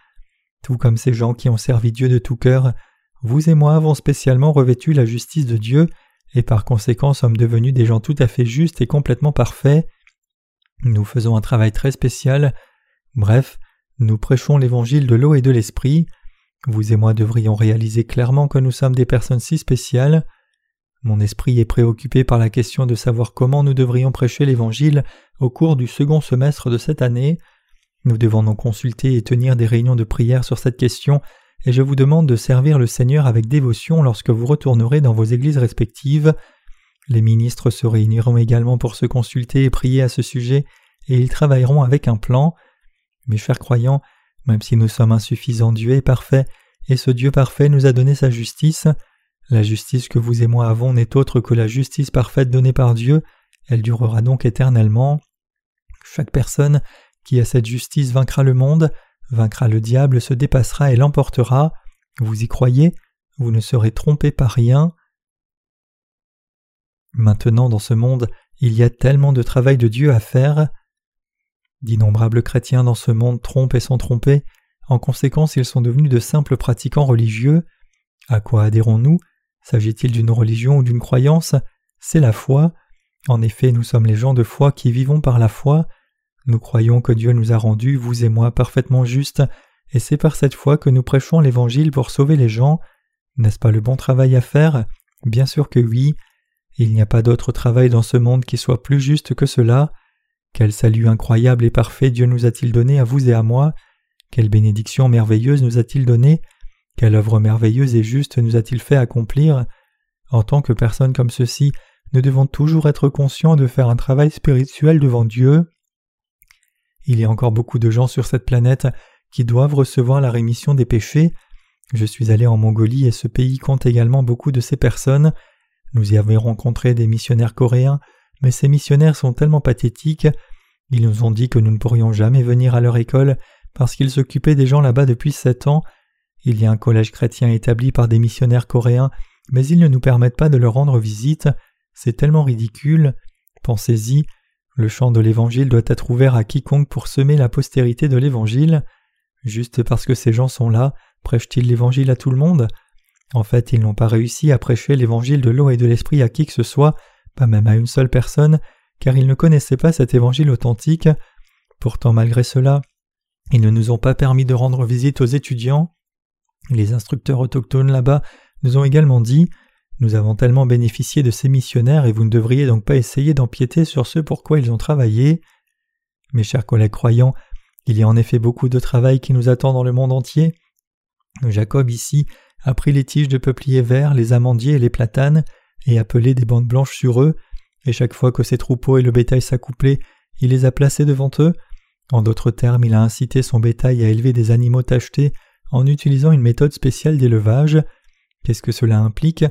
Tout comme ces gens qui ont servi Dieu de tout cœur, vous et moi avons spécialement revêtu la justice de Dieu, et par conséquent sommes devenus des gens tout à fait justes et complètement parfaits. Nous faisons un travail très spécial. Bref, nous prêchons l'évangile de l'eau et de l'esprit. Vous et moi devrions réaliser clairement que nous sommes des personnes si spéciales. Mon esprit est préoccupé par la question de savoir comment nous devrions prêcher l'évangile au cours du second semestre de cette année. Nous devons nous consulter et tenir des réunions de prière sur cette question et je vous demande de servir le Seigneur avec dévotion lorsque vous retournerez dans vos églises respectives. Les ministres se réuniront également pour se consulter et prier à ce sujet, et ils travailleront avec un plan. Mes chers croyants, même si nous sommes insuffisants, Dieu est parfait, et ce Dieu parfait nous a donné sa justice. La justice que vous et moi avons n'est autre que la justice parfaite donnée par Dieu, elle durera donc éternellement. Chaque personne qui a cette justice vaincra le monde, vaincra le diable, se dépassera et l'emportera. Vous y croyez Vous ne serez trompé par rien. Maintenant dans ce monde, il y a tellement de travail de Dieu à faire. D'innombrables chrétiens dans ce monde trompent et sont trompés, en conséquence ils sont devenus de simples pratiquants religieux. À quoi adhérons-nous S'agit-il d'une religion ou d'une croyance? C'est la foi. En effet, nous sommes les gens de foi qui vivons par la foi. Nous croyons que Dieu nous a rendus, vous et moi, parfaitement justes, et c'est par cette foi que nous prêchons l'Évangile pour sauver les gens. N'est-ce pas le bon travail à faire? Bien sûr que oui. Il n'y a pas d'autre travail dans ce monde qui soit plus juste que cela. Quel salut incroyable et parfait Dieu nous a-t-il donné à vous et à moi Quelle bénédiction merveilleuse nous a-t-il donné Quelle œuvre merveilleuse et juste nous a-t-il fait accomplir En tant que personnes comme ceci, nous devons toujours être conscients de faire un travail spirituel devant Dieu. Il y a encore beaucoup de gens sur cette planète qui doivent recevoir la rémission des péchés. Je suis allé en Mongolie et ce pays compte également beaucoup de ces personnes. Nous y avons rencontré des missionnaires coréens, mais ces missionnaires sont tellement pathétiques. Ils nous ont dit que nous ne pourrions jamais venir à leur école parce qu'ils s'occupaient des gens là-bas depuis sept ans. Il y a un collège chrétien établi par des missionnaires coréens, mais ils ne nous permettent pas de leur rendre visite. C'est tellement ridicule. Pensez-y, le champ de l'Évangile doit être ouvert à quiconque pour semer la postérité de l'Évangile. Juste parce que ces gens sont là, prêchent-ils l'Évangile à tout le monde? En fait, ils n'ont pas réussi à prêcher l'Évangile de l'eau et de l'Esprit à qui que ce soit, pas même à une seule personne, car ils ne connaissaient pas cet Évangile authentique. Pourtant, malgré cela, ils ne nous ont pas permis de rendre visite aux étudiants. Les instructeurs autochtones là-bas nous ont également dit nous avons tellement bénéficié de ces missionnaires et vous ne devriez donc pas essayer d'empiéter sur ce pour quoi ils ont travaillé. Mes chers collègues croyants, il y a en effet beaucoup de travail qui nous attend dans le monde entier. Jacob ici a pris les tiges de peupliers verts, les amandiers et les platanes, et a pelé des bandes blanches sur eux, et chaque fois que ses troupeaux et le bétail s'accouplaient, il les a placés devant eux. En d'autres termes, il a incité son bétail à élever des animaux tachetés en utilisant une méthode spéciale d'élevage. Qu'est-ce que cela implique?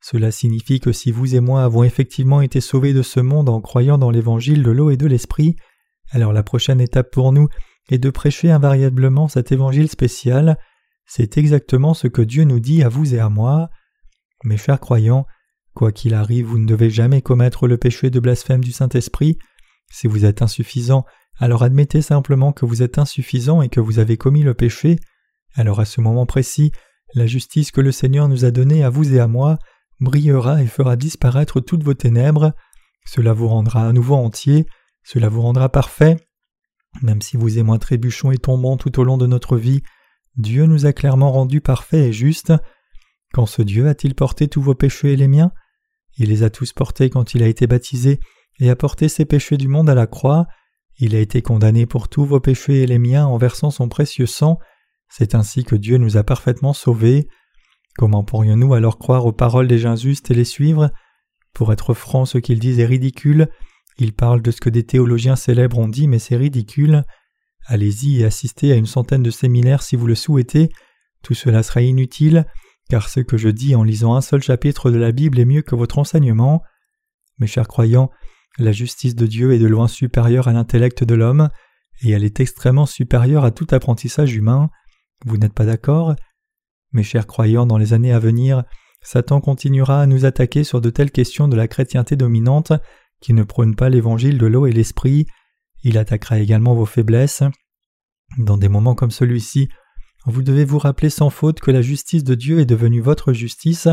Cela signifie que si vous et moi avons effectivement été sauvés de ce monde en croyant dans l'évangile de l'eau et de l'esprit, alors la prochaine étape pour nous est de prêcher invariablement cet évangile spécial. C'est exactement ce que Dieu nous dit à vous et à moi. Mes chers croyants, quoi qu'il arrive, vous ne devez jamais commettre le péché de blasphème du Saint-Esprit. Si vous êtes insuffisant, alors admettez simplement que vous êtes insuffisant et que vous avez commis le péché. Alors à ce moment précis, la justice que le Seigneur nous a donnée à vous et à moi brillera et fera disparaître toutes vos ténèbres, cela vous rendra à nouveau entier, cela vous rendra parfait. Même si vous et moi trébuchons et tombons tout au long de notre vie, Dieu nous a clairement rendus parfaits et justes. Quand ce Dieu a-t-il porté tous vos péchés et les miens? Il les a tous portés quand il a été baptisé et a porté ses péchés du monde à la croix. Il a été condamné pour tous vos péchés et les miens en versant son précieux sang. C'est ainsi que Dieu nous a parfaitement sauvés. Comment pourrions-nous alors croire aux paroles des gens justes et les suivre? Pour être franc, ce qu'ils disent est ridicule. Ils parlent de ce que des théologiens célèbres ont dit, mais c'est ridicule. Allez-y et assistez à une centaine de séminaires si vous le souhaitez. Tout cela sera inutile, car ce que je dis en lisant un seul chapitre de la Bible est mieux que votre enseignement. Mes chers croyants, la justice de Dieu est de loin supérieure à l'intellect de l'homme, et elle est extrêmement supérieure à tout apprentissage humain. Vous n'êtes pas d'accord? Mes chers croyants, dans les années à venir, Satan continuera à nous attaquer sur de telles questions de la chrétienté dominante qui ne prônent pas l'évangile de l'eau et l'esprit. Il attaquera également vos faiblesses. Dans des moments comme celui-ci, vous devez vous rappeler sans faute que la justice de Dieu est devenue votre justice,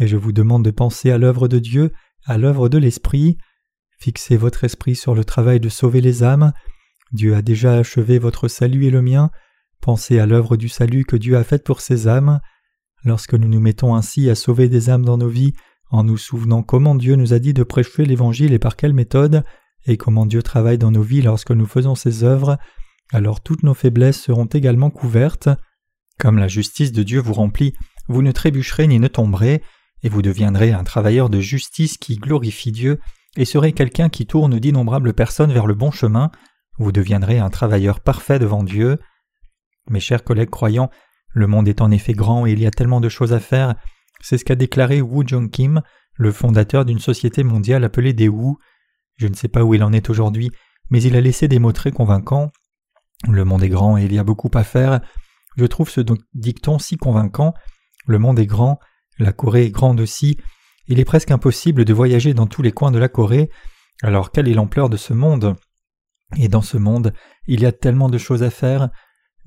et je vous demande de penser à l'œuvre de Dieu, à l'œuvre de l'Esprit. Fixez votre esprit sur le travail de sauver les âmes. Dieu a déjà achevé votre salut et le mien. Pensez à l'œuvre du salut que Dieu a faite pour ces âmes. Lorsque nous nous mettons ainsi à sauver des âmes dans nos vies, en nous souvenant comment Dieu nous a dit de prêcher l'Évangile et par quelle méthode, et comment Dieu travaille dans nos vies lorsque nous faisons ses œuvres, alors toutes nos faiblesses seront également couvertes. Comme la justice de Dieu vous remplit, vous ne trébucherez ni ne tomberez, et vous deviendrez un travailleur de justice qui glorifie Dieu, et serez quelqu'un qui tourne d'innombrables personnes vers le bon chemin, vous deviendrez un travailleur parfait devant Dieu. Mes chers collègues croyants, le monde est en effet grand et il y a tellement de choses à faire. C'est ce qu'a déclaré Wu Jong Kim, le fondateur d'une société mondiale appelée Daewoo. Je ne sais pas où il en est aujourd'hui, mais il a laissé des mots très convaincants. Le monde est grand et il y a beaucoup à faire. Je trouve ce dicton si convaincant. Le monde est grand, la Corée est grande aussi. Il est presque impossible de voyager dans tous les coins de la Corée. Alors quelle est l'ampleur de ce monde? Et dans ce monde, il y a tellement de choses à faire.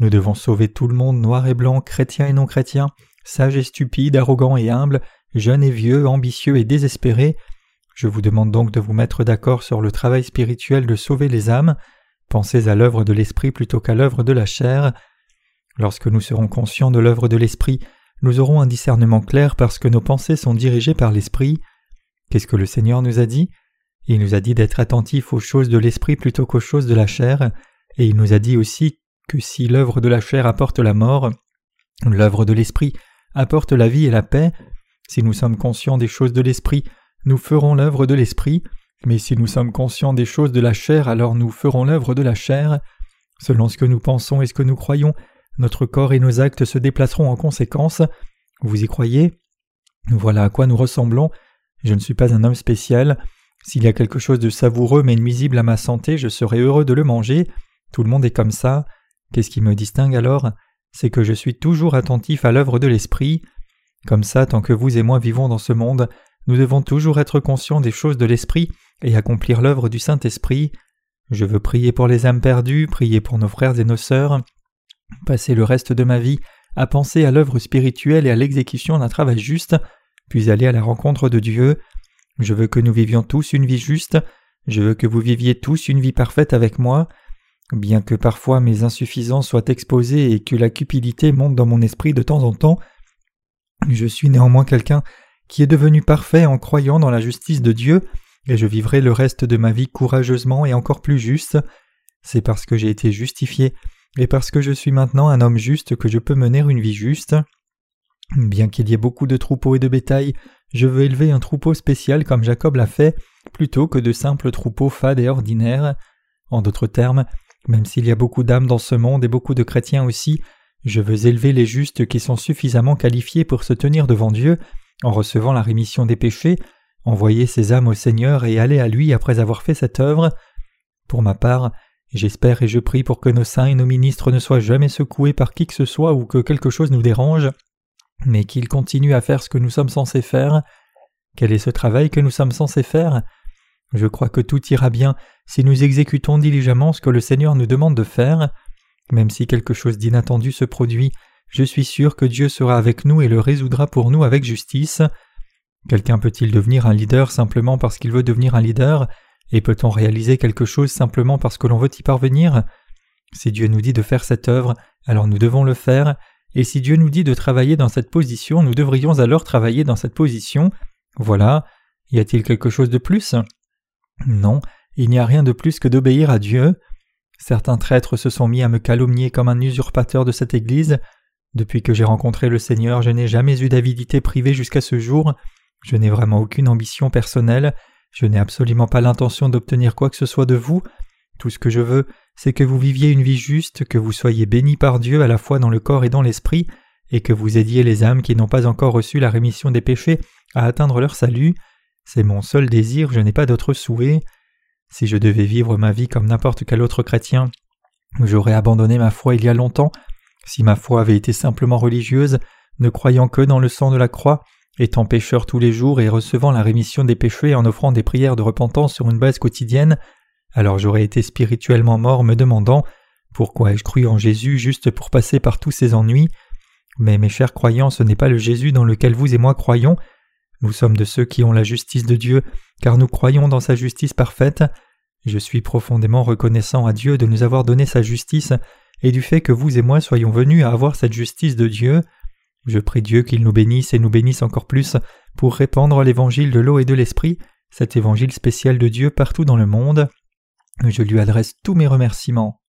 Nous devons sauver tout le monde, noir et blanc, chrétien et non chrétien, sage et stupide, arrogant et humble, jeune et vieux, ambitieux et désespéré. Je vous demande donc de vous mettre d'accord sur le travail spirituel de sauver les âmes. Pensez à l'œuvre de l'esprit plutôt qu'à l'œuvre de la chair. Lorsque nous serons conscients de l'œuvre de l'esprit, nous aurons un discernement clair parce que nos pensées sont dirigées par l'esprit. Qu'est-ce que le Seigneur nous a dit? Il nous a dit d'être attentifs aux choses de l'esprit plutôt qu'aux choses de la chair, et il nous a dit aussi que si l'œuvre de la chair apporte la mort, l'œuvre de l'esprit apporte la vie et la paix. Si nous sommes conscients des choses de l'esprit, nous ferons l'œuvre de l'esprit, mais si nous sommes conscients des choses de la chair, alors nous ferons l'œuvre de la chair. Selon ce que nous pensons et ce que nous croyons, notre corps et nos actes se déplaceront en conséquence. Vous y croyez? Voilà à quoi nous ressemblons. Je ne suis pas un homme spécial. S'il y a quelque chose de savoureux mais nuisible à ma santé, je serai heureux de le manger. Tout le monde est comme ça. Qu'est-ce qui me distingue alors? C'est que je suis toujours attentif à l'œuvre de l'Esprit. Comme ça, tant que vous et moi vivons dans ce monde, nous devons toujours être conscients des choses de l'Esprit et accomplir l'œuvre du Saint-Esprit. Je veux prier pour les âmes perdues, prier pour nos frères et nos sœurs, passer le reste de ma vie à penser à l'œuvre spirituelle et à l'exécution d'un travail juste, puis aller à la rencontre de Dieu. Je veux que nous vivions tous une vie juste, je veux que vous viviez tous une vie parfaite avec moi. Bien que parfois mes insuffisances soient exposées et que la cupidité monte dans mon esprit de temps en temps, je suis néanmoins quelqu'un qui est devenu parfait en croyant dans la justice de Dieu, et je vivrai le reste de ma vie courageusement et encore plus juste. C'est parce que j'ai été justifié et parce que je suis maintenant un homme juste que je peux mener une vie juste. Bien qu'il y ait beaucoup de troupeaux et de bétail, je veux élever un troupeau spécial comme Jacob l'a fait, plutôt que de simples troupeaux fades et ordinaires. En d'autres termes, même s'il y a beaucoup d'âmes dans ce monde et beaucoup de chrétiens aussi, je veux élever les justes qui sont suffisamment qualifiés pour se tenir devant Dieu en recevant la rémission des péchés, envoyer ces âmes au Seigneur et aller à lui après avoir fait cette œuvre. Pour ma part, j'espère et je prie pour que nos saints et nos ministres ne soient jamais secoués par qui que ce soit ou que quelque chose nous dérange, mais qu'ils continuent à faire ce que nous sommes censés faire. Quel est ce travail que nous sommes censés faire? Je crois que tout ira bien si nous exécutons diligemment ce que le Seigneur nous demande de faire. Même si quelque chose d'inattendu se produit, je suis sûr que Dieu sera avec nous et le résoudra pour nous avec justice. Quelqu'un peut-il devenir un leader simplement parce qu'il veut devenir un leader? Et peut-on réaliser quelque chose simplement parce que l'on veut y parvenir? Si Dieu nous dit de faire cette œuvre, alors nous devons le faire, et si Dieu nous dit de travailler dans cette position, nous devrions alors travailler dans cette position. Voilà. Y a-t-il quelque chose de plus? Non, il n'y a rien de plus que d'obéir à Dieu. Certains traîtres se sont mis à me calomnier comme un usurpateur de cette Église. Depuis que j'ai rencontré le Seigneur, je n'ai jamais eu d'avidité privée jusqu'à ce jour, je n'ai vraiment aucune ambition personnelle, je n'ai absolument pas l'intention d'obtenir quoi que ce soit de vous, tout ce que je veux, c'est que vous viviez une vie juste, que vous soyez bénis par Dieu à la fois dans le corps et dans l'esprit, et que vous aidiez les âmes qui n'ont pas encore reçu la rémission des péchés à atteindre leur salut. C'est mon seul désir, je n'ai pas d'autre souhait. Si je devais vivre ma vie comme n'importe quel autre chrétien, j'aurais abandonné ma foi il y a longtemps, si ma foi avait été simplement religieuse, ne croyant que dans le sang de la croix, étant pécheur tous les jours et recevant la rémission des péchés en offrant des prières de repentance sur une base quotidienne, alors j'aurais été spirituellement mort me demandant pourquoi ai-je cru en Jésus juste pour passer par tous ces ennuis. Mais mes chers croyants, ce n'est pas le Jésus dans lequel vous et moi croyons. Nous sommes de ceux qui ont la justice de Dieu, car nous croyons dans sa justice parfaite. Je suis profondément reconnaissant à Dieu de nous avoir donné sa justice et du fait que vous et moi soyons venus à avoir cette justice de Dieu. Je prie Dieu qu'il nous bénisse et nous bénisse encore plus pour répandre l'évangile de l'eau et de l'esprit, cet évangile spécial de Dieu partout dans le monde. Je lui adresse tous mes remerciements.